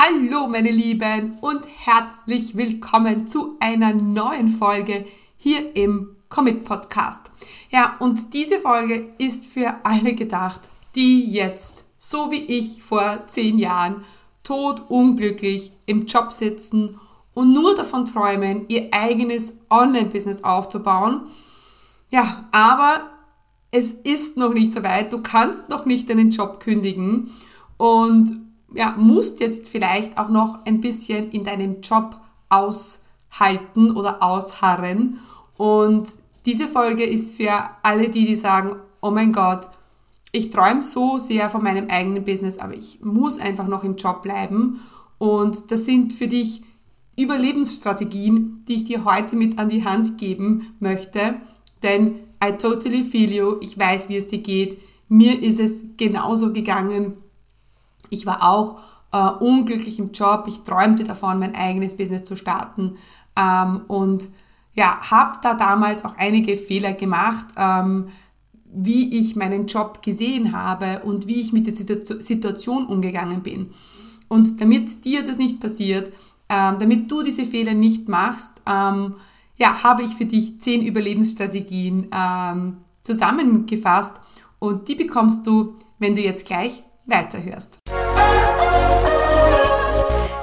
Hallo meine Lieben und herzlich willkommen zu einer neuen Folge hier im Commit Podcast. Ja, und diese Folge ist für alle gedacht, die jetzt, so wie ich vor zehn Jahren, todunglücklich im Job sitzen und nur davon träumen, ihr eigenes Online-Business aufzubauen. Ja, aber es ist noch nicht so weit, du kannst noch nicht deinen Job kündigen und ja, musst jetzt vielleicht auch noch ein bisschen in deinem Job aushalten oder ausharren. Und diese Folge ist für alle die, die sagen, oh mein Gott, ich träume so sehr von meinem eigenen Business, aber ich muss einfach noch im Job bleiben. Und das sind für dich Überlebensstrategien, die ich dir heute mit an die Hand geben möchte. Denn I totally feel you. Ich weiß, wie es dir geht. Mir ist es genauso gegangen ich war auch äh, unglücklich im Job. Ich träumte davon, mein eigenes Business zu starten. Ähm, und ja, habe da damals auch einige Fehler gemacht, ähm, wie ich meinen Job gesehen habe und wie ich mit der Situation umgegangen bin. Und damit dir das nicht passiert, ähm, damit du diese Fehler nicht machst, ähm, ja, habe ich für dich zehn Überlebensstrategien ähm, zusammengefasst und die bekommst du, wenn du jetzt gleich weiterhörst.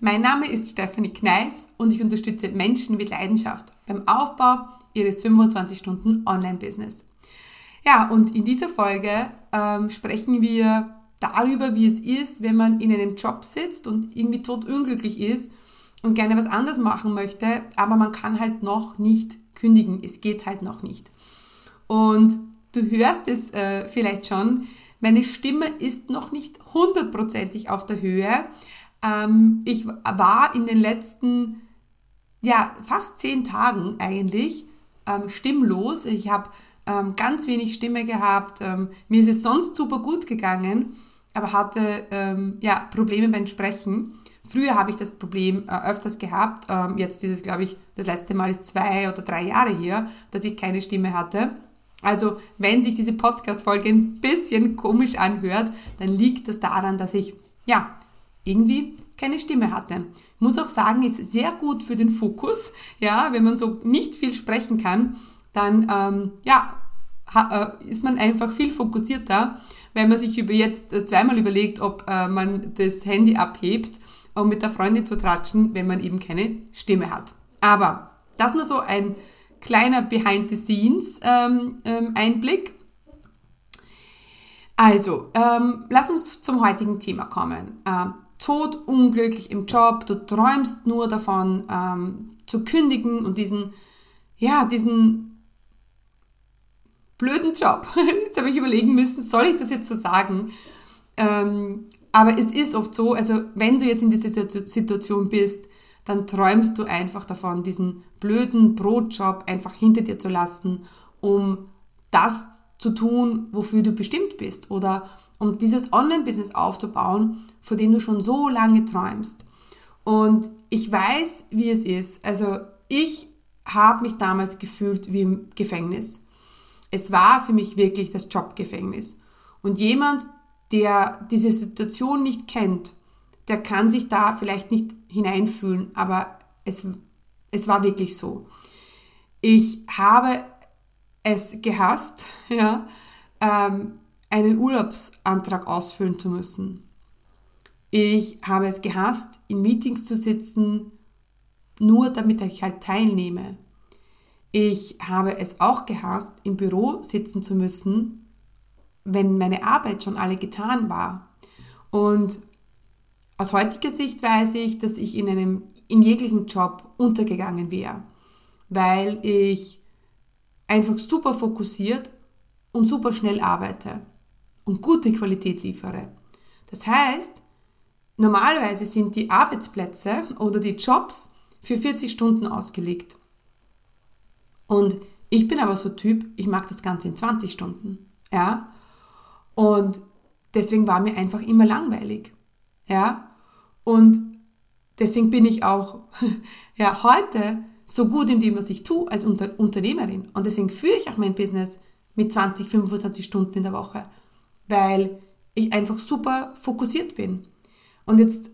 Mein Name ist Stephanie Kneis und ich unterstütze Menschen mit Leidenschaft beim Aufbau ihres 25-Stunden Online-Business. Ja, und in dieser Folge ähm, sprechen wir darüber, wie es ist, wenn man in einem Job sitzt und irgendwie totunglücklich ist und gerne was anderes machen möchte, aber man kann halt noch nicht kündigen. Es geht halt noch nicht. Und du hörst es äh, vielleicht schon, meine Stimme ist noch nicht hundertprozentig auf der Höhe, ähm, ich war in den letzten, ja, fast zehn Tagen eigentlich ähm, stimmlos. Ich habe ähm, ganz wenig Stimme gehabt. Ähm, mir ist es sonst super gut gegangen, aber hatte ähm, ja, Probleme beim Sprechen. Früher habe ich das Problem äh, öfters gehabt. Ähm, jetzt ist es, glaube ich, das letzte Mal ist zwei oder drei Jahre her, dass ich keine Stimme hatte. Also, wenn sich diese Podcast-Folge ein bisschen komisch anhört, dann liegt das daran, dass ich, ja, irgendwie keine Stimme hatte. Ich muss auch sagen, ist sehr gut für den Fokus. Ja, wenn man so nicht viel sprechen kann, dann ähm, ja, äh, ist man einfach viel fokussierter, wenn man sich über jetzt äh, zweimal überlegt, ob äh, man das Handy abhebt, um mit der Freundin zu tratschen, wenn man eben keine Stimme hat. Aber das nur so ein kleiner Behind the Scenes ähm, ähm. Also, ähm, lass uns zum heutigen Thema kommen. Ähm, todunglücklich im Job, du träumst nur davon ähm, zu kündigen und diesen, ja, diesen blöden Job. Jetzt habe ich überlegen müssen, soll ich das jetzt so sagen? Ähm, aber es ist oft so, also wenn du jetzt in dieser Situation bist, dann träumst du einfach davon, diesen blöden Brotjob einfach hinter dir zu lassen, um das zu tun, wofür du bestimmt bist oder um dieses Online-Business aufzubauen, vor dem du schon so lange träumst. Und ich weiß, wie es ist. Also ich habe mich damals gefühlt wie im Gefängnis. Es war für mich wirklich das Jobgefängnis. Und jemand, der diese Situation nicht kennt, der kann sich da vielleicht nicht hineinfühlen, aber es, es war wirklich so. Ich habe es gehasst, ja, ähm, einen Urlaubsantrag ausfüllen zu müssen. Ich habe es gehasst, in Meetings zu sitzen, nur damit ich halt teilnehme. Ich habe es auch gehasst, im Büro sitzen zu müssen, wenn meine Arbeit schon alle getan war. Und aus heutiger Sicht weiß ich, dass ich in einem in jeglichen Job untergegangen wäre, weil ich einfach super fokussiert und super schnell arbeite und gute Qualität liefere. Das heißt, normalerweise sind die Arbeitsplätze oder die Jobs für 40 Stunden ausgelegt. Und ich bin aber so Typ, ich mag das Ganze in 20 Stunden. Ja. Und deswegen war mir einfach immer langweilig. Ja. Und deswegen bin ich auch ja, heute so gut in dem, was ich tue als Unter Unternehmerin. Und deswegen führe ich auch mein Business mit 20, 25 Stunden in der Woche, weil ich einfach super fokussiert bin. Und jetzt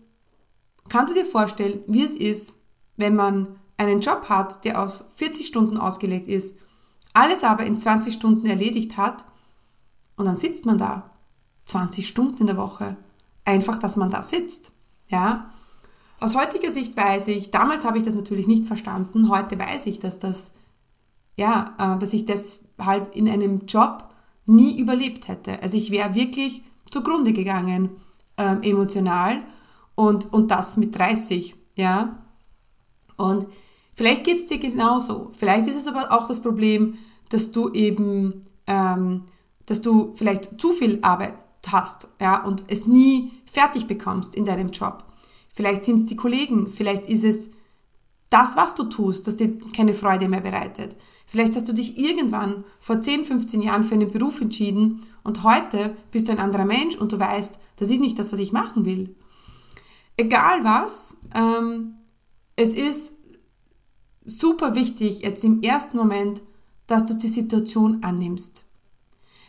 kannst du dir vorstellen, wie es ist, wenn man einen Job hat, der aus 40 Stunden ausgelegt ist, alles aber in 20 Stunden erledigt hat und dann sitzt man da 20 Stunden in der Woche. Einfach, dass man da sitzt. Ja? Aus heutiger Sicht weiß ich, damals habe ich das natürlich nicht verstanden, heute weiß ich, dass das, ja, äh, dass ich deshalb in einem Job nie überlebt hätte. Also ich wäre wirklich zugrunde gegangen, ähm, emotional und, und das mit 30, ja. Und vielleicht geht es dir genauso. Vielleicht ist es aber auch das Problem, dass du eben, ähm, dass du vielleicht zu viel Arbeit hast, ja, und es nie fertig bekommst in deinem Job. Vielleicht sind es die Kollegen, vielleicht ist es das, was du tust, das dir keine Freude mehr bereitet. Vielleicht hast du dich irgendwann vor 10, 15 Jahren für einen Beruf entschieden und heute bist du ein anderer Mensch und du weißt, das ist nicht das, was ich machen will. Egal was, ähm, es ist super wichtig jetzt im ersten Moment, dass du die Situation annimmst.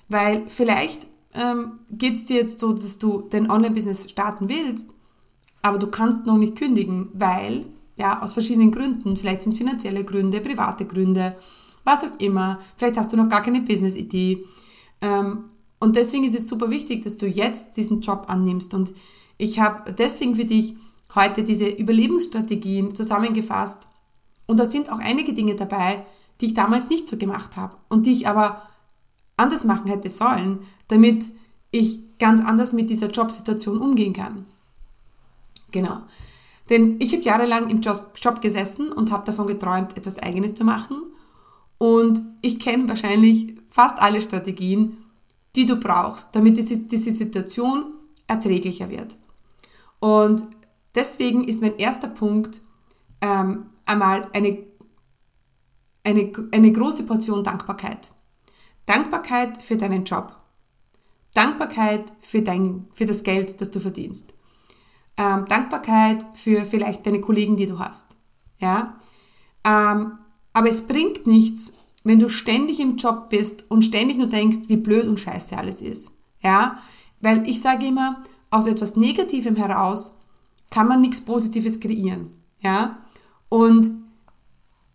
Weil vielleicht ähm, geht es dir jetzt so, dass du dein Online-Business starten willst aber du kannst noch nicht kündigen, weil, ja, aus verschiedenen Gründen, vielleicht sind finanzielle Gründe, private Gründe, was auch immer, vielleicht hast du noch gar keine Business-Idee. Ähm, und deswegen ist es super wichtig, dass du jetzt diesen Job annimmst. Und ich habe deswegen für dich heute diese Überlebensstrategien zusammengefasst. Und da sind auch einige Dinge dabei, die ich damals nicht so gemacht habe und die ich aber anders machen hätte sollen, damit ich ganz anders mit dieser Jobsituation umgehen kann. Genau. Denn ich habe jahrelang im Job, Job gesessen und habe davon geträumt, etwas Eigenes zu machen. Und ich kenne wahrscheinlich fast alle Strategien, die du brauchst, damit diese, diese Situation erträglicher wird. Und deswegen ist mein erster Punkt ähm, einmal eine, eine, eine große Portion Dankbarkeit. Dankbarkeit für deinen Job. Dankbarkeit für, dein, für das Geld, das du verdienst ähm, Dankbarkeit für vielleicht deine Kollegen, die du hast. Ja? Ähm, aber es bringt nichts, wenn du ständig im Job bist und ständig nur denkst, wie blöd und scheiße alles ist. Ja? Weil ich sage immer, aus etwas Negativem heraus kann man nichts Positives kreieren. Ja? Und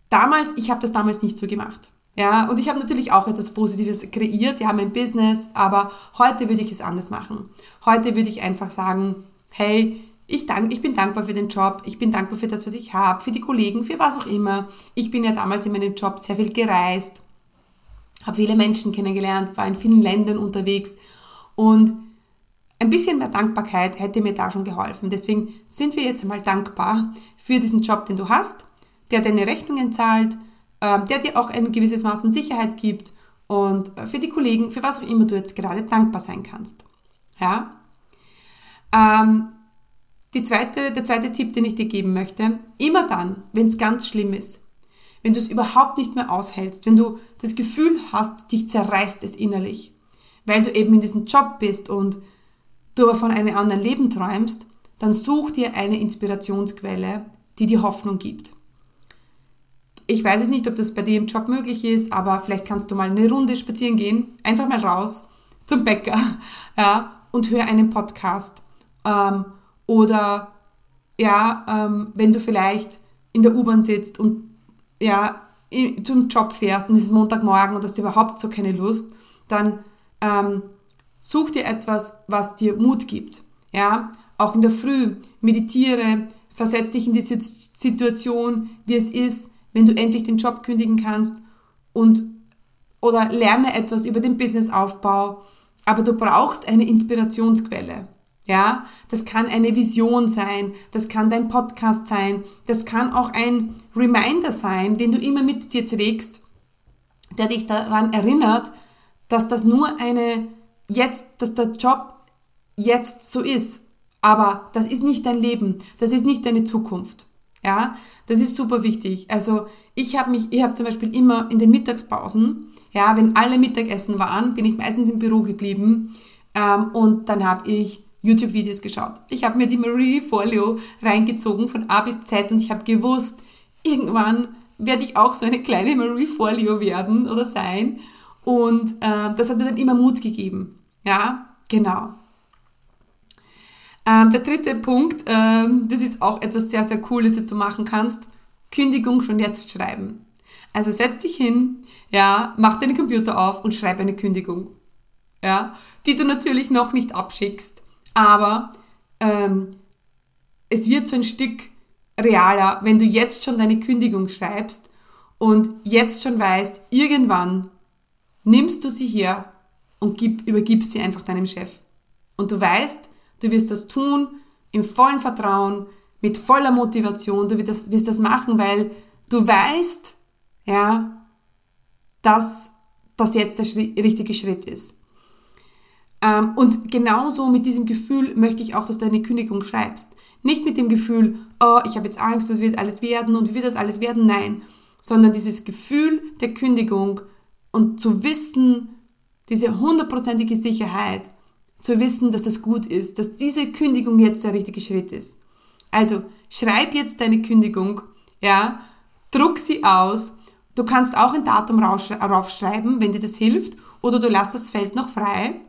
damals, ich habe das damals nicht so gemacht. Ja, und ich habe natürlich auch etwas Positives kreiert, ja, mein Business, aber heute würde ich es anders machen. Heute würde ich einfach sagen, hey, ich, dank, ich bin dankbar für den Job, ich bin dankbar für das, was ich habe, für die Kollegen, für was auch immer. Ich bin ja damals in meinem Job sehr viel gereist, habe viele Menschen kennengelernt, war in vielen Ländern unterwegs und ein bisschen mehr Dankbarkeit hätte mir da schon geholfen. Deswegen sind wir jetzt einmal dankbar für diesen Job, den du hast, der deine Rechnungen zahlt, ähm, der dir auch ein gewisses Maß an Sicherheit gibt und für die Kollegen, für was auch immer du jetzt gerade dankbar sein kannst. Ja? Ähm, die zweite, der zweite Tipp, den ich dir geben möchte, immer dann, wenn es ganz schlimm ist, wenn du es überhaupt nicht mehr aushältst, wenn du das Gefühl hast, dich zerreißt es innerlich, weil du eben in diesem Job bist und du aber von einem anderen Leben träumst, dann such dir eine Inspirationsquelle, die dir Hoffnung gibt. Ich weiß es nicht, ob das bei dir im Job möglich ist, aber vielleicht kannst du mal eine Runde spazieren gehen, einfach mal raus zum Bäcker ja, und hör einen Podcast ähm, oder ja, ähm, wenn du vielleicht in der U-Bahn sitzt und ja, zum Job fährst und es ist Montagmorgen und hast überhaupt so keine Lust, dann ähm, such dir etwas, was dir Mut gibt. Ja, auch in der Früh meditiere, versetz dich in die Situation, wie es ist, wenn du endlich den Job kündigen kannst und oder lerne etwas über den Businessaufbau, aber du brauchst eine Inspirationsquelle. Ja, das kann eine Vision sein, das kann dein Podcast sein, das kann auch ein Reminder sein, den du immer mit dir trägst, der dich daran erinnert, dass das nur eine jetzt, dass der Job jetzt so ist, Aber das ist nicht dein Leben, das ist nicht deine Zukunft. Ja, das ist super wichtig. Also ich habe mich, ich habe zum Beispiel immer in den Mittagspausen, ja, wenn alle Mittagessen waren, bin ich meistens im Büro geblieben ähm, und dann habe ich YouTube-Videos geschaut. Ich habe mir die Marie Folio reingezogen von A bis Z und ich habe gewusst, irgendwann werde ich auch so eine kleine Marie Folio werden oder sein. Und äh, das hat mir dann immer Mut gegeben. Ja, genau. Ähm, der dritte Punkt, ähm, das ist auch etwas sehr, sehr Cooles, das du machen kannst. Kündigung schon jetzt schreiben. Also setz dich hin, ja, mach deinen Computer auf und schreib eine Kündigung. Ja, die du natürlich noch nicht abschickst, aber ähm, es wird so ein Stück realer, wenn du jetzt schon deine Kündigung schreibst und jetzt schon weißt, irgendwann nimmst du sie her und gib, übergibst sie einfach deinem Chef. Und du weißt, du wirst das tun im vollen Vertrauen, mit voller Motivation, du wirst das, wirst das machen, weil du weißt, ja, dass das jetzt der Schritt, richtige Schritt ist. Ähm, und genauso mit diesem Gefühl möchte ich auch, dass du deine Kündigung schreibst. Nicht mit dem Gefühl, oh, ich habe jetzt Angst, es wird alles werden und wie wird das alles werden? Nein, sondern dieses Gefühl der Kündigung und zu wissen, diese hundertprozentige Sicherheit, zu wissen, dass das gut ist, dass diese Kündigung jetzt der richtige Schritt ist. Also schreib jetzt deine Kündigung, ja, druck sie aus. Du kannst auch ein Datum raufschreiben, wenn dir das hilft, oder du lässt das Feld noch frei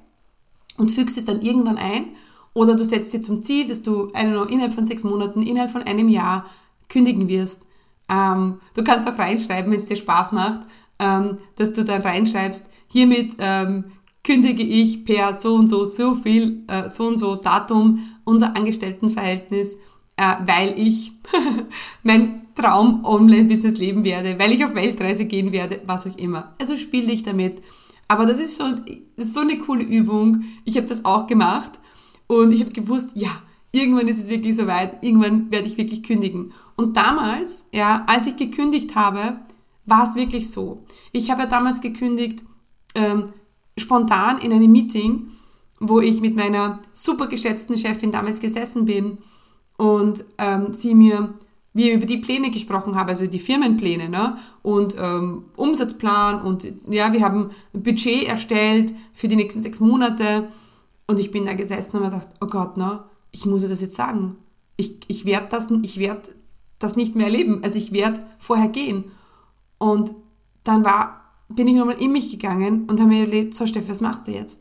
und fügst es dann irgendwann ein. Oder du setzt dir zum Ziel, dass du know, innerhalb von sechs Monaten, innerhalb von einem Jahr kündigen wirst. Ähm, du kannst auch reinschreiben, wenn es dir Spaß macht, ähm, dass du dann reinschreibst, hiermit ähm, kündige ich per so und so, so viel, äh, so und so Datum unser Angestelltenverhältnis, äh, weil ich mein Traum Online-Business leben werde, weil ich auf Weltreise gehen werde, was auch immer. Also spiel dich damit. Aber das ist schon das ist so eine coole Übung. Ich habe das auch gemacht und ich habe gewusst, ja, irgendwann ist es wirklich soweit, irgendwann werde ich wirklich kündigen. Und damals, ja, als ich gekündigt habe, war es wirklich so. Ich habe ja damals gekündigt, ähm, spontan in einem Meeting, wo ich mit meiner super geschätzten Chefin damals gesessen bin und ähm, sie mir wir über die Pläne gesprochen haben, also die Firmenpläne ne? und ähm, Umsatzplan und ja, wir haben ein Budget erstellt für die nächsten sechs Monate und ich bin da gesessen und habe gedacht, oh Gott, ne, ich muss das jetzt sagen. Ich, ich werde das, werd das nicht mehr erleben, also ich werde vorher gehen. Und dann war, bin ich nochmal in mich gegangen und habe mir überlegt, so Steffi, was machst du jetzt?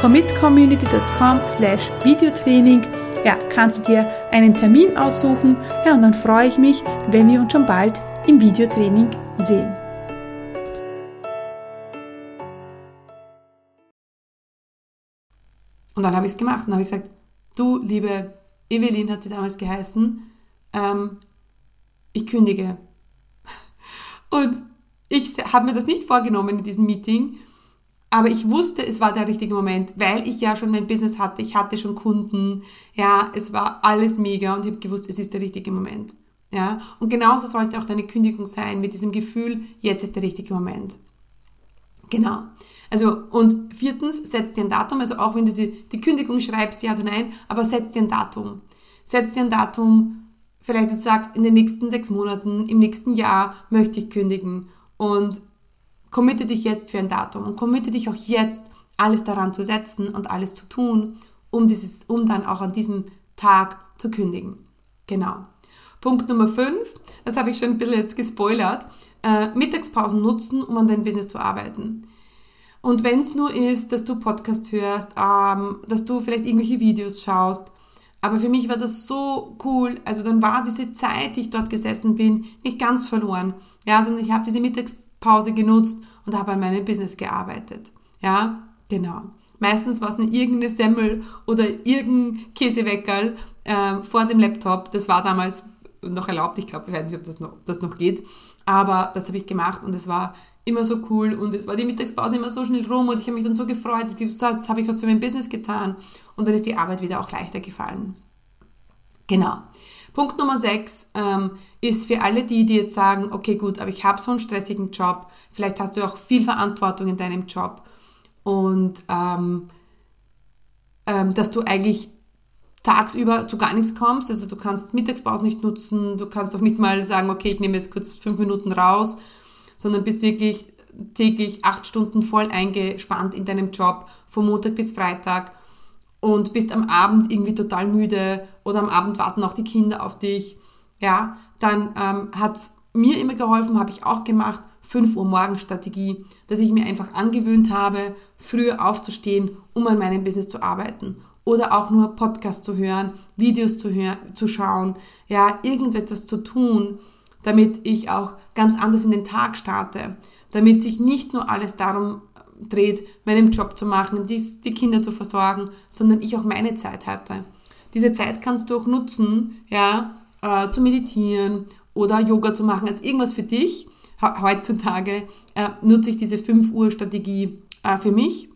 commitcommunity.com slash Videotraining ja, kannst du dir einen Termin aussuchen. Ja, und dann freue ich mich, wenn wir uns schon bald im Videotraining sehen. Und dann habe ich es gemacht und habe ich gesagt, du, liebe Evelyn hat sie damals geheißen, ähm, ich kündige. Und ich habe mir das nicht vorgenommen in diesem Meeting, aber ich wusste, es war der richtige Moment, weil ich ja schon mein Business hatte, ich hatte schon Kunden, ja, es war alles mega und ich habe gewusst, es ist der richtige Moment. Ja, und genauso sollte auch deine Kündigung sein, mit diesem Gefühl, jetzt ist der richtige Moment. Genau. Also, und viertens, setz dir ein Datum, also auch wenn du die, die Kündigung schreibst, ja oder nein, aber setz dir ein Datum. Setz dir ein Datum, vielleicht du sagst, in den nächsten sechs Monaten, im nächsten Jahr möchte ich kündigen und committe dich jetzt für ein Datum und committe dich auch jetzt, alles daran zu setzen und alles zu tun, um, dieses, um dann auch an diesem Tag zu kündigen. Genau. Punkt Nummer 5, das habe ich schon ein bisschen jetzt gespoilert, äh, Mittagspausen nutzen, um an dein Business zu arbeiten. Und wenn es nur ist, dass du Podcast hörst, ähm, dass du vielleicht irgendwelche Videos schaust, aber für mich war das so cool. Also dann war diese Zeit, die ich dort gesessen bin, nicht ganz verloren. Ja, sondern ich habe diese Mittagspause genutzt und habe an meinem Business gearbeitet. Ja, genau. Meistens war es eine irgendeine Semmel oder irgendein Käseweckerl äh, vor dem Laptop. Das war damals noch erlaubt. Ich glaube, ich weiß nicht, ob das noch, ob das noch geht. Aber das habe ich gemacht und es war immer so cool und es war die Mittagspause immer so schnell rum und ich habe mich dann so gefreut. Ich gesagt, jetzt habe ich was für mein Business getan und dann ist die Arbeit wieder auch leichter gefallen. Genau. Punkt Nummer 6 ähm, ist für alle die, die jetzt sagen, okay gut, aber ich habe so einen stressigen Job, vielleicht hast du auch viel Verantwortung in deinem Job. Und ähm, ähm, dass du eigentlich tagsüber zu gar nichts kommst, also du kannst Mittagspause nicht nutzen, du kannst auch nicht mal sagen, okay, ich nehme jetzt kurz fünf Minuten raus, sondern bist wirklich täglich acht Stunden voll eingespannt in deinem Job, von Montag bis Freitag und bist am Abend irgendwie total müde oder am Abend warten auch die Kinder auf dich, ja, dann ähm, hat es mir immer geholfen, habe ich auch gemacht, 5 Uhr Morgenstrategie, dass ich mir einfach angewöhnt habe, früher aufzustehen, um an meinem Business zu arbeiten. Oder auch nur Podcasts zu hören, Videos zu, hören, zu schauen, ja, irgendetwas zu tun, damit ich auch ganz anders in den Tag starte. Damit sich nicht nur alles darum dreht, meinen Job zu machen, die, die Kinder zu versorgen, sondern ich auch meine Zeit hatte. Diese Zeit kannst du auch nutzen, ja, äh, zu meditieren oder Yoga zu machen, als irgendwas für dich. Heutzutage äh, nutze ich diese 5 Uhr Strategie äh, für mich.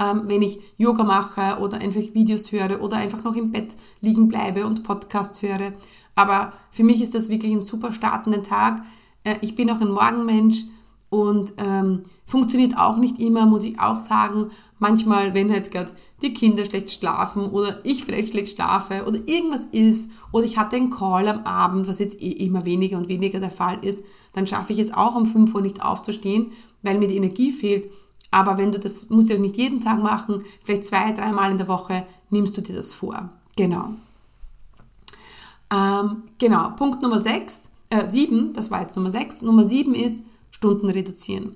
Ähm, wenn ich Yoga mache oder einfach Videos höre oder einfach noch im Bett liegen bleibe und Podcasts höre. Aber für mich ist das wirklich ein super startender Tag. Äh, ich bin auch ein Morgenmensch und ähm, funktioniert auch nicht immer, muss ich auch sagen. Manchmal, wenn halt gerade die Kinder schlecht schlafen oder ich vielleicht schlecht schlafe oder irgendwas ist oder ich hatte einen Call am Abend, was jetzt eh immer weniger und weniger der Fall ist, dann schaffe ich es auch um 5 Uhr nicht aufzustehen, weil mir die Energie fehlt. Aber wenn du das, musst du ja nicht jeden Tag machen, vielleicht zwei, dreimal in der Woche nimmst du dir das vor. Genau. Ähm, genau, Punkt Nummer 6, äh, 7, das war jetzt Nummer 6. Nummer 7 ist Stunden reduzieren.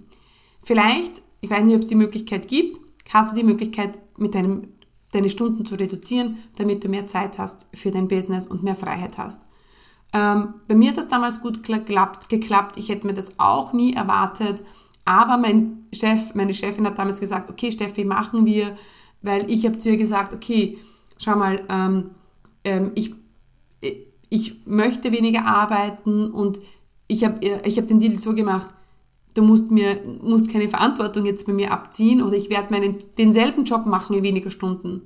Vielleicht, ich weiß nicht, ob es die Möglichkeit gibt, hast du die Möglichkeit, mit deinem, deine Stunden zu reduzieren, damit du mehr Zeit hast für dein Business und mehr Freiheit hast. Ähm, bei mir hat das damals gut geklappt, geklappt. Ich hätte mir das auch nie erwartet. Aber mein Chef, meine Chefin hat damals gesagt, okay, Steffi, machen wir, weil ich habe zu ihr gesagt, okay, schau mal, ähm, ähm, ich, ich möchte weniger arbeiten und ich habe ich hab den Deal so gemacht, du musst mir musst keine Verantwortung jetzt bei mir abziehen oder ich werde meinen denselben Job machen in weniger Stunden.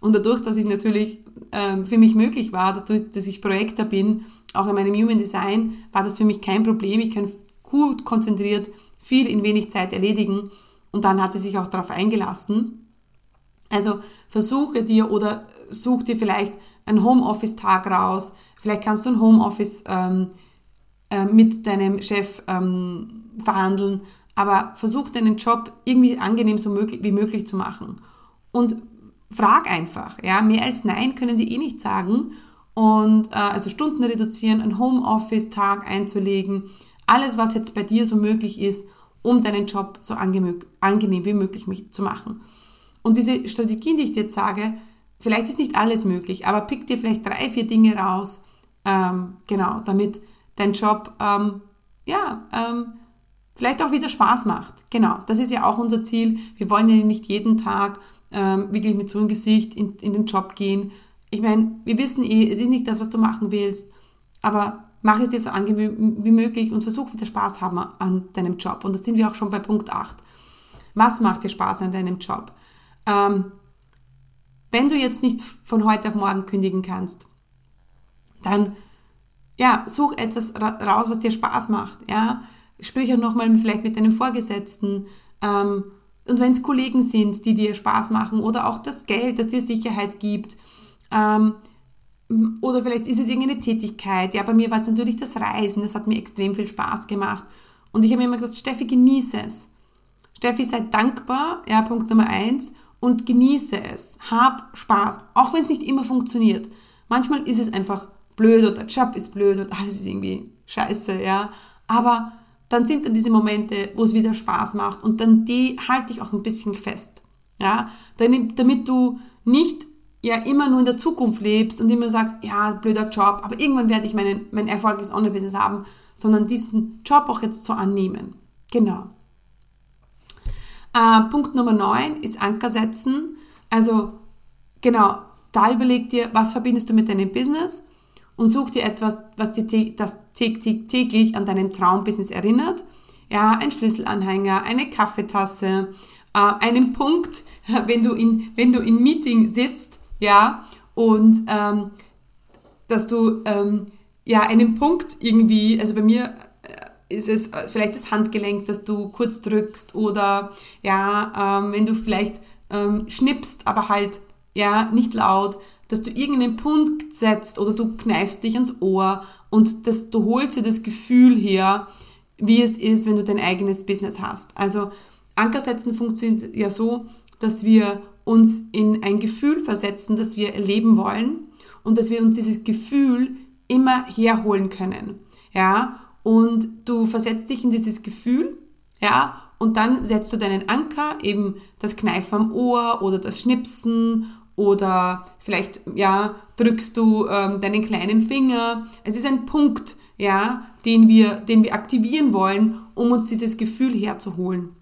Und dadurch, dass es natürlich ähm, für mich möglich war, dadurch, dass ich Projektor bin, auch in meinem Human Design, war das für mich kein Problem. Ich kann gut konzentriert viel in wenig Zeit erledigen. Und dann hat sie sich auch darauf eingelassen. Also versuche dir oder such dir vielleicht einen Homeoffice-Tag raus. Vielleicht kannst du ein Homeoffice ähm, äh, mit deinem Chef ähm, verhandeln, aber versuch deinen Job irgendwie angenehm so möglich, wie möglich zu machen. Und frag einfach, ja, mehr als Nein können sie eh nicht sagen. Und äh, also Stunden reduzieren, einen Homeoffice-Tag einzulegen, alles, was jetzt bei dir so möglich ist, um deinen Job so angenehm wie möglich zu machen. Und diese Strategien, die ich dir jetzt sage, vielleicht ist nicht alles möglich, aber pick dir vielleicht drei, vier Dinge raus, ähm, genau, damit dein Job ähm, ja, ähm, vielleicht auch wieder Spaß macht. Genau, das ist ja auch unser Ziel. Wir wollen ja nicht jeden Tag ähm, wirklich mit so einem Gesicht in, in den Job gehen. Ich meine, wir wissen eh, es ist nicht das, was du machen willst, aber mach es dir so angenehm wie möglich und versuch wieder Spaß haben an deinem Job. Und da sind wir auch schon bei Punkt 8. Was macht dir Spaß an deinem Job? Ähm, wenn du jetzt nicht von heute auf morgen kündigen kannst, dann ja, such etwas raus, was dir Spaß macht. Ja? Sprich auch nochmal vielleicht mit deinem Vorgesetzten. Ähm, und wenn es Kollegen sind, die dir Spaß machen oder auch das Geld, das dir Sicherheit gibt. Ähm, oder vielleicht ist es irgendeine Tätigkeit. Ja, bei mir war es natürlich das Reisen. Das hat mir extrem viel Spaß gemacht. Und ich habe immer gesagt, Steffi, genieße es. Steffi, sei dankbar, ja, Punkt Nummer eins. und genieße es. Hab Spaß, auch wenn es nicht immer funktioniert. Manchmal ist es einfach blöd oder der Job ist blöd und alles ist irgendwie scheiße, ja. Aber dann sind dann diese Momente, wo es wieder Spaß macht und dann die halte ich auch ein bisschen fest, ja. Damit du nicht ja immer nur in der Zukunft lebst und immer sagst, ja, blöder Job, aber irgendwann werde ich meinen, mein erfolgreiches Online-Business haben, sondern diesen Job auch jetzt so annehmen. Genau. Äh, Punkt Nummer 9 ist Anker setzen. Also genau, da überleg dir, was verbindest du mit deinem Business und such dir etwas, was dir das täglich an deinem Traumbusiness erinnert. Ja, ein Schlüsselanhänger, eine Kaffeetasse, äh, einen Punkt, wenn du in, wenn du in Meeting sitzt, ja, und ähm, dass du ähm, ja einen Punkt irgendwie, also bei mir ist es äh, vielleicht das Handgelenk, das du kurz drückst oder ja, ähm, wenn du vielleicht ähm, schnippst, aber halt ja nicht laut, dass du irgendeinen Punkt setzt oder du kneifst dich ans Ohr und das, du holst dir das Gefühl her, wie es ist, wenn du dein eigenes Business hast. Also Anker setzen funktioniert ja so, dass wir uns in ein Gefühl versetzen, das wir erleben wollen und dass wir uns dieses Gefühl immer herholen können. Ja, und du versetzt dich in dieses Gefühl, ja, und dann setzt du deinen Anker, eben das Kneifen am Ohr oder das Schnipsen oder vielleicht, ja, drückst du ähm, deinen kleinen Finger. Es ist ein Punkt, ja, den wir, den wir aktivieren wollen, um uns dieses Gefühl herzuholen.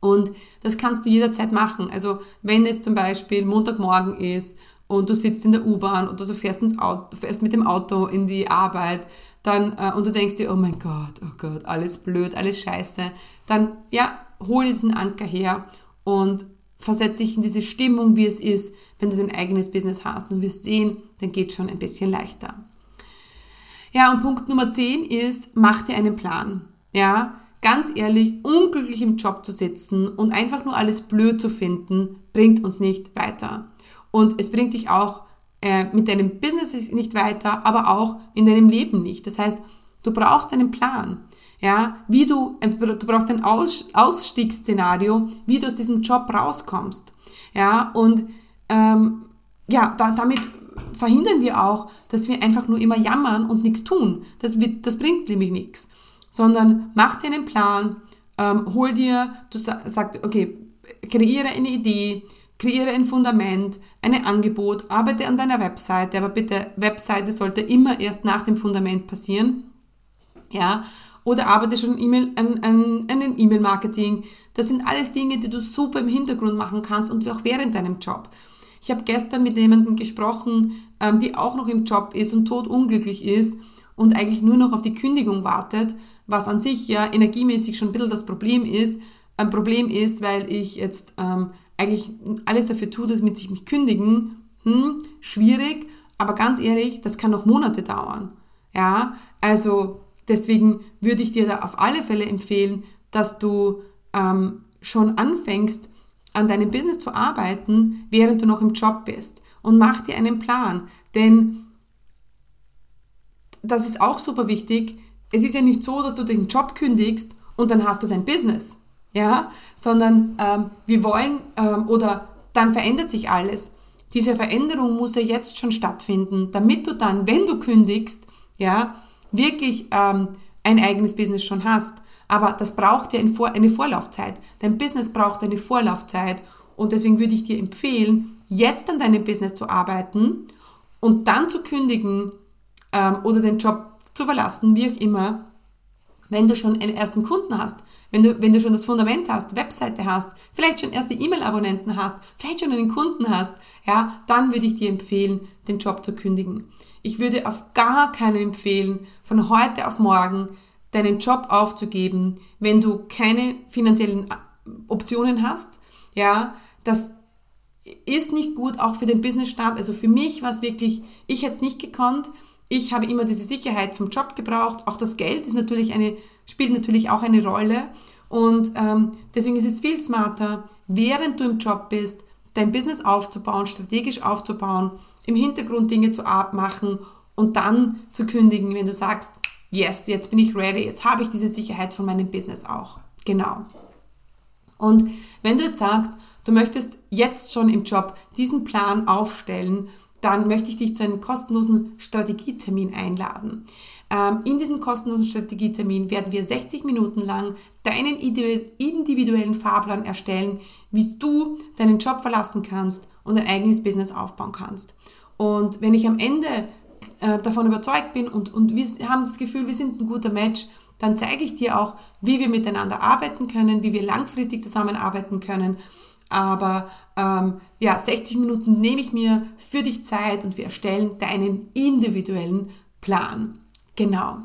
Und das kannst du jederzeit machen. Also wenn es zum Beispiel Montagmorgen ist und du sitzt in der U-Bahn oder du fährst, ins Auto, fährst mit dem Auto in die Arbeit, dann, äh, und du denkst dir, oh mein Gott, oh Gott, alles blöd, alles scheiße, dann, ja, hol diesen Anker her und versetz dich in diese Stimmung, wie es ist, wenn du dein eigenes Business hast und wirst sehen, dann geht schon ein bisschen leichter. Ja, und Punkt Nummer 10 ist, mach dir einen Plan. Ja, ganz ehrlich, unglücklich im Job zu sitzen und einfach nur alles blöd zu finden, bringt uns nicht weiter. Und es bringt dich auch äh, mit deinem Business nicht weiter, aber auch in deinem Leben nicht. Das heißt, du brauchst einen Plan. Ja, wie du, du brauchst ein Aus, Ausstiegsszenario, wie du aus diesem Job rauskommst. Ja, und ähm, ja, da, damit verhindern wir auch, dass wir einfach nur immer jammern und nichts tun. Das, wird, das bringt nämlich nichts. Sondern mach dir einen Plan, ähm, hol dir, du sagst, okay, kreiere eine Idee, Kreiere ein Fundament, ein Angebot, arbeite an deiner Webseite, aber bitte, Webseite sollte immer erst nach dem Fundament passieren. Ja, oder arbeite schon e an, an, an den E-Mail-Marketing. Das sind alles Dinge, die du super im Hintergrund machen kannst und auch während deinem Job. Ich habe gestern mit jemandem gesprochen, ähm, die auch noch im Job ist und totunglücklich ist und eigentlich nur noch auf die Kündigung wartet, was an sich ja energiemäßig schon ein bisschen das Problem ist. Ein Problem ist, weil ich jetzt ähm, eigentlich alles dafür tue, damit sie mich kündigen, hm, schwierig, aber ganz ehrlich, das kann noch Monate dauern. Ja, also deswegen würde ich dir da auf alle Fälle empfehlen, dass du ähm, schon anfängst, an deinem Business zu arbeiten, während du noch im Job bist. Und mach dir einen Plan. Denn das ist auch super wichtig. Es ist ja nicht so, dass du den Job kündigst und dann hast du dein Business ja, sondern ähm, wir wollen ähm, oder dann verändert sich alles. Diese Veränderung muss ja jetzt schon stattfinden, damit du dann, wenn du kündigst, ja, wirklich ähm, ein eigenes Business schon hast. Aber das braucht ja eine Vorlaufzeit. Dein Business braucht eine Vorlaufzeit und deswegen würde ich dir empfehlen, jetzt an deinem Business zu arbeiten und dann zu kündigen ähm, oder den Job zu verlassen, wie auch immer, wenn du schon einen ersten Kunden hast. Wenn du, wenn du schon das Fundament hast, Webseite hast, vielleicht schon erste E-Mail-Abonnenten hast, vielleicht schon einen Kunden hast, ja, dann würde ich dir empfehlen, den Job zu kündigen. Ich würde auf gar keinen empfehlen, von heute auf morgen deinen Job aufzugeben, wenn du keine finanziellen äh, Optionen hast. Ja, das ist nicht gut, auch für den Business-Start. Also für mich war es wirklich, ich hätte es nicht gekonnt. Ich habe immer diese Sicherheit vom Job gebraucht. Auch das Geld ist natürlich eine spielt natürlich auch eine Rolle. Und ähm, deswegen ist es viel smarter, während du im Job bist, dein Business aufzubauen, strategisch aufzubauen, im Hintergrund Dinge zu machen und dann zu kündigen, wenn du sagst, yes, jetzt bin ich ready, jetzt habe ich diese Sicherheit von meinem Business auch. Genau. Und wenn du jetzt sagst, du möchtest jetzt schon im Job diesen Plan aufstellen, dann möchte ich dich zu einem kostenlosen Strategietermin einladen. Ähm, in diesem kostenlosen Strategietermin werden wir 60 Minuten lang deinen individuellen Fahrplan erstellen, wie du deinen Job verlassen kannst und ein eigenes Business aufbauen kannst. Und wenn ich am Ende äh, davon überzeugt bin und, und wir haben das Gefühl, wir sind ein guter Match, dann zeige ich dir auch, wie wir miteinander arbeiten können, wie wir langfristig zusammenarbeiten können. Aber ähm, ja, 60 Minuten nehme ich mir für dich Zeit und wir erstellen deinen individuellen Plan. Genau.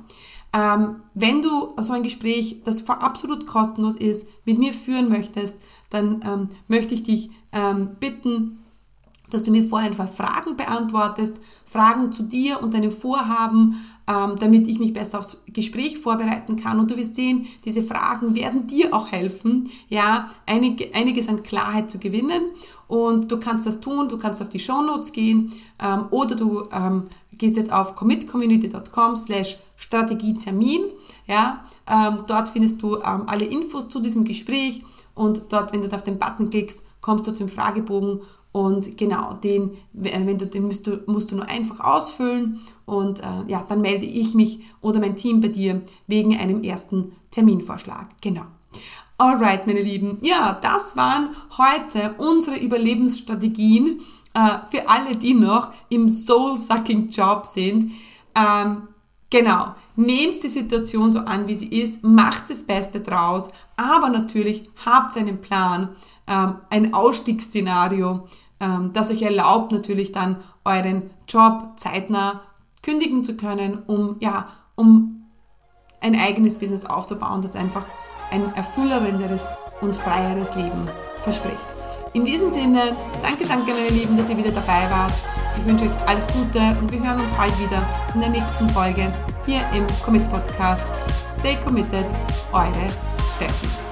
Ähm, wenn du so ein Gespräch, das absolut kostenlos ist, mit mir führen möchtest, dann ähm, möchte ich dich ähm, bitten, dass du mir vorher einfach Fragen beantwortest, Fragen zu dir und deinem Vorhaben, ähm, damit ich mich besser aufs Gespräch vorbereiten kann. Und du wirst sehen, diese Fragen werden dir auch helfen, ja, einige, einiges an Klarheit zu gewinnen. Und du kannst das tun, du kannst auf die Show Notes gehen ähm, oder du ähm, gehst jetzt auf commitcommunity.com slash Strategietermin. Ja, ähm, dort findest du ähm, alle Infos zu diesem Gespräch und dort, wenn du auf den Button klickst, kommst du zum Fragebogen und genau, den, wenn du, den musst du, musst du nur einfach ausfüllen und äh, ja, dann melde ich mich oder mein Team bei dir wegen einem ersten Terminvorschlag. Genau. Alright, meine Lieben. Ja, das waren heute unsere Überlebensstrategien äh, für alle, die noch im Soul-Sucking-Job sind. Ähm, genau. Nehmt die Situation so an, wie sie ist, macht das Beste draus, aber natürlich habt einen Plan ähm, ein Ausstiegsszenario, ähm, das euch erlaubt, natürlich dann euren Job zeitnah kündigen zu können, um, ja, um ein eigenes Business aufzubauen, das einfach ein erfüllenderes und freieres Leben verspricht. In diesem Sinne, danke, danke meine Lieben, dass ihr wieder dabei wart. Ich wünsche euch alles Gute und wir hören uns bald wieder in der nächsten Folge hier im Commit Podcast. Stay committed, eure Steffi.